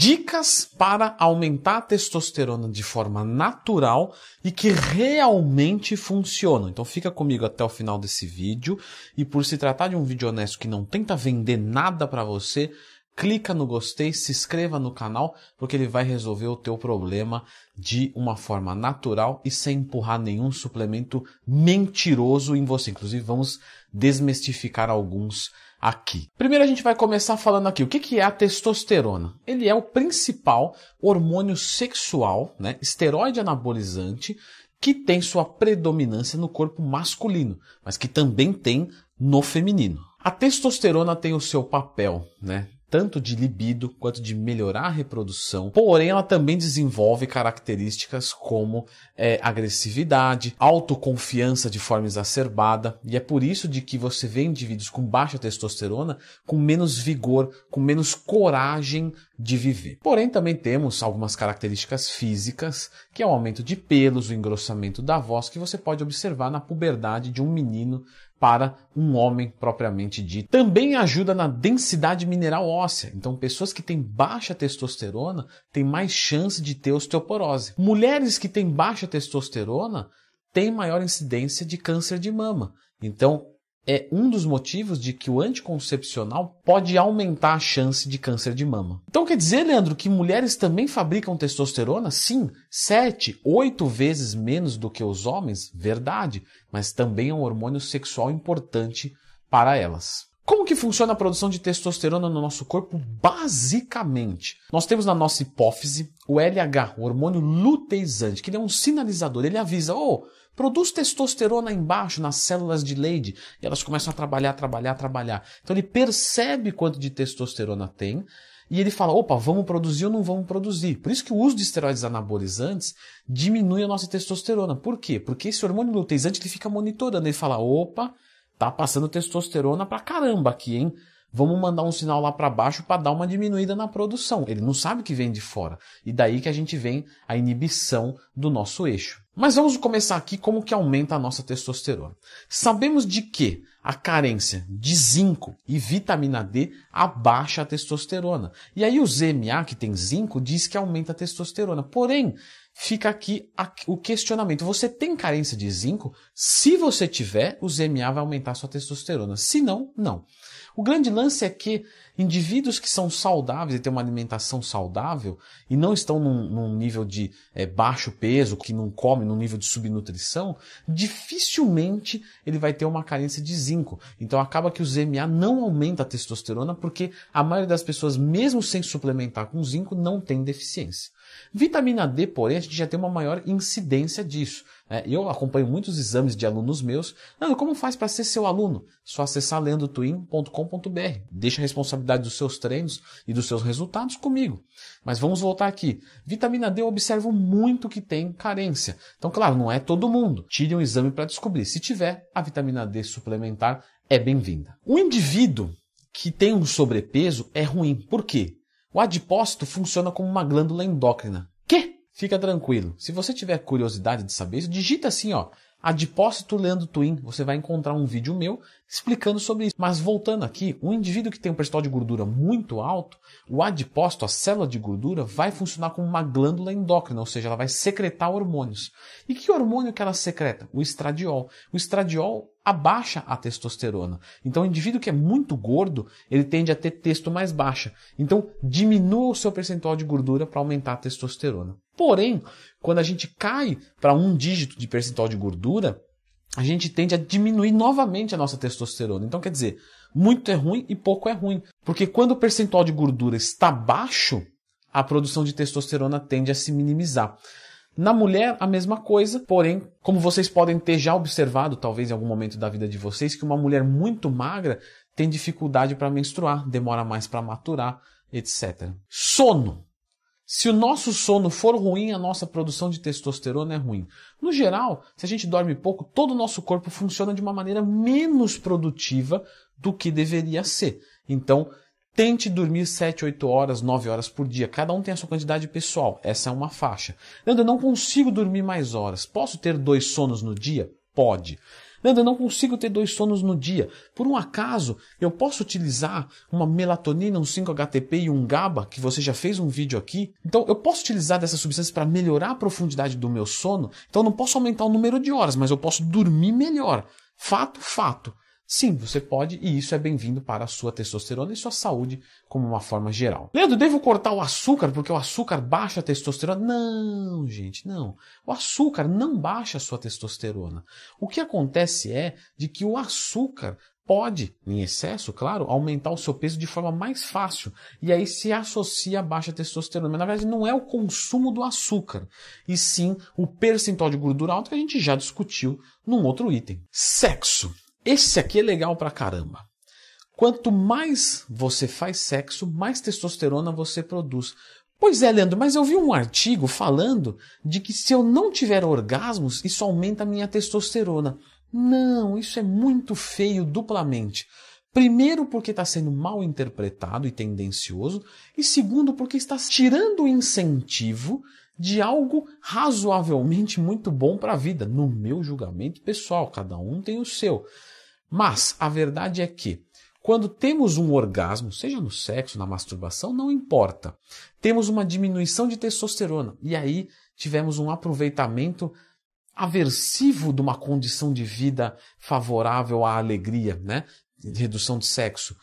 Dicas para aumentar a testosterona de forma natural e que realmente funcionam. Então fica comigo até o final desse vídeo e por se tratar de um vídeo honesto que não tenta vender nada para você, clica no gostei, se inscreva no canal, porque ele vai resolver o teu problema de uma forma natural e sem empurrar nenhum suplemento mentiroso em você. Inclusive, vamos desmistificar alguns aqui. Primeiro a gente vai começar falando aqui o que é a testosterona. Ele é o principal hormônio sexual, né, esteroide anabolizante, que tem sua predominância no corpo masculino, mas que também tem no feminino. A testosterona tem o seu papel, né? Tanto de libido quanto de melhorar a reprodução, porém ela também desenvolve características como é, agressividade, autoconfiança de forma exacerbada, e é por isso de que você vê indivíduos com baixa testosterona com menos vigor, com menos coragem de viver. Porém também temos algumas características físicas, que é o aumento de pelos, o engrossamento da voz, que você pode observar na puberdade de um menino para um homem propriamente dito. Também ajuda na densidade mineral óssea. Então, pessoas que têm baixa testosterona têm mais chance de ter osteoporose. Mulheres que têm baixa testosterona têm maior incidência de câncer de mama. Então, é um dos motivos de que o anticoncepcional pode aumentar a chance de câncer de mama. Então quer dizer, Leandro, que mulheres também fabricam testosterona? Sim, sete, oito vezes menos do que os homens, verdade, mas também é um hormônio sexual importante para elas. Como que funciona a produção de testosterona no nosso corpo? Basicamente, nós temos na nossa hipófise o LH, o hormônio luteizante, que é um sinalizador, ele avisa, oh, produz testosterona embaixo nas células de Leydig e elas começam a trabalhar, trabalhar, trabalhar. Então ele percebe quanto de testosterona tem e ele fala, opa, vamos produzir ou não vamos produzir. Por isso que o uso de esteroides anabolizantes diminui a nossa testosterona. Por quê? Porque esse hormônio luteizante ele fica monitorando, ele fala, opa, tá passando testosterona pra caramba aqui, hein? Vamos mandar um sinal lá para baixo para dar uma diminuída na produção. Ele não sabe que vem de fora. E daí que a gente vem a inibição do nosso eixo. Mas vamos começar aqui como que aumenta a nossa testosterona. Sabemos de que a carência de zinco e vitamina D abaixa a testosterona. E aí o ZMA, que tem zinco, diz que aumenta a testosterona. Porém, fica aqui o questionamento. Você tem carência de zinco? Se você tiver, o ZMA vai aumentar a sua testosterona. Se não, não. O grande lance é que indivíduos que são saudáveis e têm uma alimentação saudável e não estão num, num nível de é, baixo peso, que não comem num nível de subnutrição, dificilmente ele vai ter uma carência de zinco. Então acaba que o ZMA não aumenta a testosterona porque a maioria das pessoas, mesmo sem suplementar com zinco, não tem deficiência. Vitamina D, porém, a gente já tem uma maior incidência disso. É, eu acompanho muitos exames de alunos meus. Nando, como faz para ser seu aluno? Só acessar leandrotwin.com.br. Deixa a responsabilidade dos seus treinos e dos seus resultados comigo. Mas vamos voltar aqui. Vitamina D eu observo muito que tem carência. Então, claro, não é todo mundo. Tire um exame para descobrir. Se tiver, a vitamina D suplementar é bem-vinda. O indivíduo que tem um sobrepeso é ruim. Por quê? O adipócito funciona como uma glândula endócrina. Que? Fica tranquilo. Se você tiver curiosidade de saber isso, digita assim, ó, adipócito Leandro Twin. Você vai encontrar um vídeo meu explicando sobre isso. Mas voltando aqui, um indivíduo que tem um percentual de gordura muito alto, o adipócito, a célula de gordura, vai funcionar como uma glândula endócrina, ou seja, ela vai secretar hormônios. E que hormônio que ela secreta? O estradiol. O estradiol abaixa a testosterona. Então, o indivíduo que é muito gordo, ele tende a ter testo mais baixa. Então, diminua o seu percentual de gordura para aumentar a testosterona. Porém, quando a gente cai para um dígito de percentual de gordura, a gente tende a diminuir novamente a nossa testosterona. Então, quer dizer, muito é ruim e pouco é ruim. Porque quando o percentual de gordura está baixo, a produção de testosterona tende a se minimizar. Na mulher, a mesma coisa, porém, como vocês podem ter já observado, talvez em algum momento da vida de vocês, que uma mulher muito magra tem dificuldade para menstruar, demora mais para maturar, etc. Sono. Se o nosso sono for ruim, a nossa produção de testosterona é ruim. No geral, se a gente dorme pouco, todo o nosso corpo funciona de uma maneira menos produtiva do que deveria ser. Então, tente dormir 7, 8 horas, 9 horas por dia. Cada um tem a sua quantidade pessoal. Essa é uma faixa. Leandro, eu não consigo dormir mais horas. Posso ter dois sonos no dia? Pode. Leandro, eu não consigo ter dois sonos no dia. Por um acaso, eu posso utilizar uma melatonina, um 5-HTP e um GABA, que você já fez um vídeo aqui? Então, eu posso utilizar dessas substâncias para melhorar a profundidade do meu sono? Então, eu não posso aumentar o número de horas, mas eu posso dormir melhor. Fato, fato. Sim, você pode, e isso é bem-vindo para a sua testosterona e sua saúde como uma forma geral. Leandro, devo cortar o açúcar porque o açúcar baixa a testosterona? Não, gente, não. O açúcar não baixa a sua testosterona. O que acontece é de que o açúcar pode, em excesso, claro, aumentar o seu peso de forma mais fácil. E aí se associa a baixa testosterona. Mas na verdade não é o consumo do açúcar, e sim o percentual de gordura alta que a gente já discutiu num outro item. Sexo. Esse aqui é legal pra caramba. Quanto mais você faz sexo, mais testosterona você produz. Pois é, Leandro, mas eu vi um artigo falando de que se eu não tiver orgasmos, isso aumenta a minha testosterona. Não, isso é muito feio duplamente. Primeiro, porque está sendo mal interpretado e tendencioso, e segundo, porque está tirando o incentivo de algo razoavelmente muito bom para a vida, no meu julgamento pessoal. Cada um tem o seu. Mas a verdade é que, quando temos um orgasmo, seja no sexo, na masturbação, não importa, temos uma diminuição de testosterona e aí tivemos um aproveitamento aversivo de uma condição de vida favorável à alegria, né? Redução de sexo.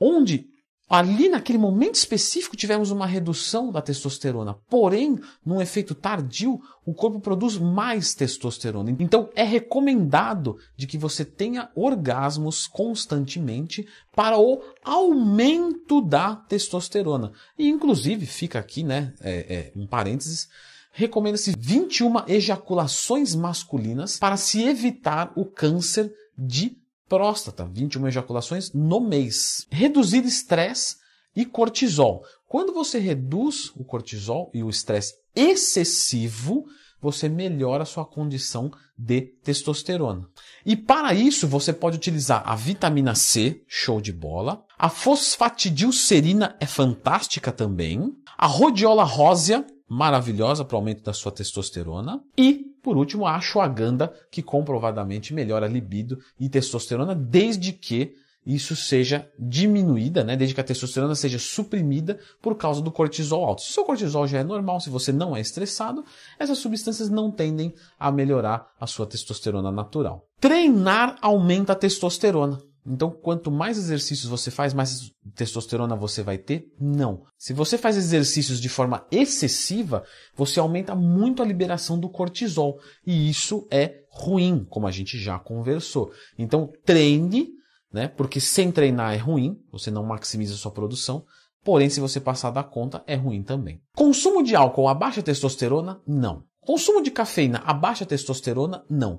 Onde Ali, naquele momento específico, tivemos uma redução da testosterona. Porém, num efeito tardio, o corpo produz mais testosterona. Então, é recomendado de que você tenha orgasmos constantemente para o aumento da testosterona. E, inclusive, fica aqui, né, é, é, um parênteses, recomenda-se 21 ejaculações masculinas para se evitar o câncer de próstata, 21 ejaculações no mês. Reduzir estresse e cortisol. Quando você reduz o cortisol e o estresse excessivo, você melhora a sua condição de testosterona. E para isso, você pode utilizar a vitamina C, show de bola. A fosfatidilcerina é fantástica também. A rhodiola rósea, maravilhosa para o aumento da sua testosterona. E por último, a ashwagandha, que comprovadamente melhora a libido e testosterona, desde que isso seja diminuída, né? desde que a testosterona seja suprimida por causa do cortisol alto. Se o seu cortisol já é normal, se você não é estressado, essas substâncias não tendem a melhorar a sua testosterona natural. Treinar aumenta a testosterona. Então, quanto mais exercícios você faz, mais testosterona você vai ter? Não. Se você faz exercícios de forma excessiva, você aumenta muito a liberação do cortisol. E isso é ruim, como a gente já conversou. Então, treine, né? Porque sem treinar é ruim, você não maximiza a sua produção. Porém, se você passar da conta, é ruim também. Consumo de álcool abaixa testosterona? Não. Consumo de cafeína abaixa testosterona? Não.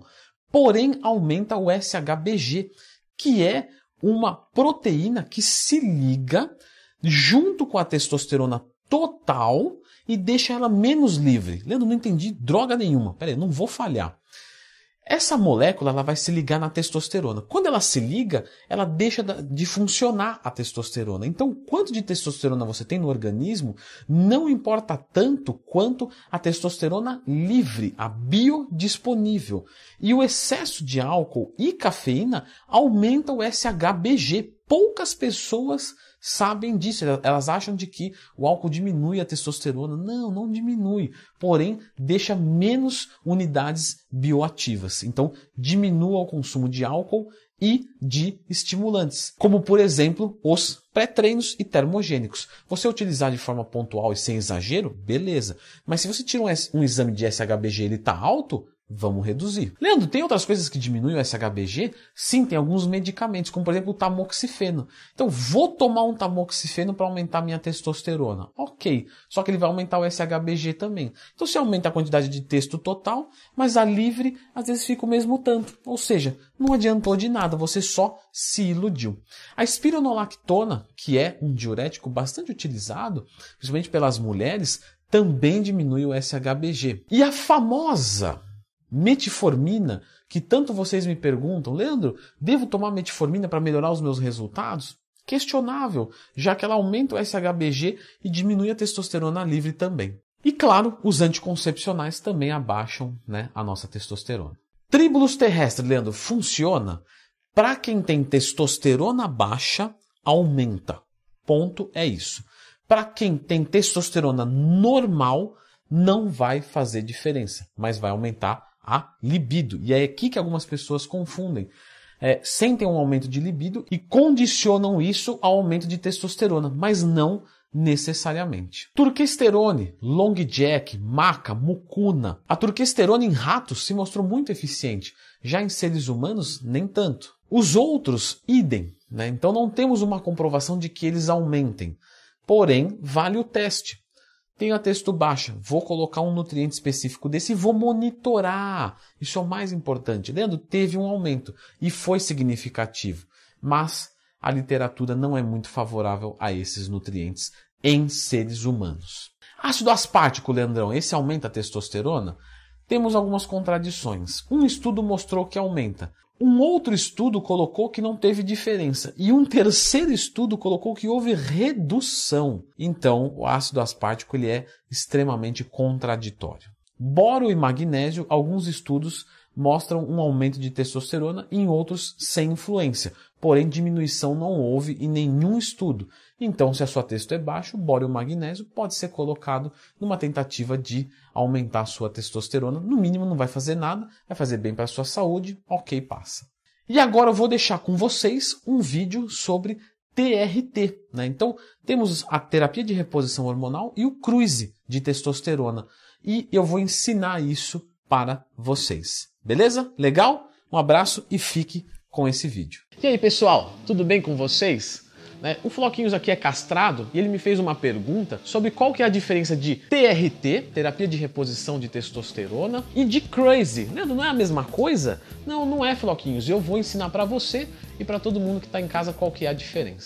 Porém, aumenta o SHBG que é uma proteína que se liga junto com a testosterona total e deixa ela menos livre. Leandro, não entendi droga nenhuma. Peraí, não vou falhar. Essa molécula ela vai se ligar na testosterona. Quando ela se liga, ela deixa de funcionar a testosterona. Então, quanto de testosterona você tem no organismo não importa tanto quanto a testosterona livre, a biodisponível. E o excesso de álcool e cafeína aumenta o SHBG. Poucas pessoas sabem disso. Elas acham de que o álcool diminui a testosterona. Não, não diminui. Porém, deixa menos unidades bioativas. Então, diminua o consumo de álcool e de estimulantes, como por exemplo os pré-treinos e termogênicos. Você utilizar de forma pontual e sem exagero, beleza. Mas se você tira um, um exame de SHBG e ele está alto, Vamos reduzir. Leandro, tem outras coisas que diminuem o SHBG? Sim, tem alguns medicamentos, como por exemplo o tamoxifeno. Então, vou tomar um tamoxifeno para aumentar minha testosterona. Ok, só que ele vai aumentar o SHBG também. Então, se aumenta a quantidade de texto total, mas a livre às vezes fica o mesmo tanto. Ou seja, não adiantou de nada, você só se iludiu. A espironolactona, que é um diurético bastante utilizado, principalmente pelas mulheres, também diminui o SHBG. E a famosa metformina, que tanto vocês me perguntam, Leandro, devo tomar metformina para melhorar os meus resultados? Questionável, já que ela aumenta o SHBG e diminui a testosterona livre também. E claro, os anticoncepcionais também abaixam né, a nossa testosterona. Tribulus terrestre, Leandro, funciona? Para quem tem testosterona baixa, aumenta. Ponto é isso. Para quem tem testosterona normal, não vai fazer diferença, mas vai aumentar a libido. E é aqui que algumas pessoas confundem. É, sentem um aumento de libido e condicionam isso ao aumento de testosterona, mas não necessariamente. Turquesterone, long jack, maca, mucuna. A turquesterona em ratos se mostrou muito eficiente, já em seres humanos nem tanto. Os outros, idem. Né? Então não temos uma comprovação de que eles aumentem. Porém, vale o teste. Tenho a texto baixa, vou colocar um nutriente específico desse e vou monitorar. Isso é o mais importante. Leandro, teve um aumento e foi significativo, mas a literatura não é muito favorável a esses nutrientes em seres humanos. Ácido aspartico, Leandrão, esse aumenta a testosterona? Temos algumas contradições. Um estudo mostrou que aumenta, um outro estudo colocou que não teve diferença. E um terceiro estudo colocou que houve redução. Então, o ácido aspartico ele é extremamente contraditório. Boro e magnésio, alguns estudos mostram um aumento de testosterona, em outros sem influência. Porém, diminuição não houve em nenhum estudo. Então, se a sua testo é baixo, o bório magnésio pode ser colocado numa tentativa de aumentar a sua testosterona. No mínimo, não vai fazer nada, vai fazer bem para a sua saúde, ok, passa. E agora eu vou deixar com vocês um vídeo sobre TRT. Né? Então, temos a terapia de reposição hormonal e o cruise de testosterona. E eu vou ensinar isso para vocês. Beleza? Legal? Um abraço e fique com esse vídeo. E aí, pessoal, tudo bem com vocês? Né? O Floquinhos aqui é castrado e ele me fez uma pergunta sobre qual que é a diferença de TRT, terapia de reposição de testosterona, e de Crazy. Leandro, não é a mesma coisa? Não, não é, Floquinhos. Eu vou ensinar para você e para todo mundo que está em casa qual que é a diferença.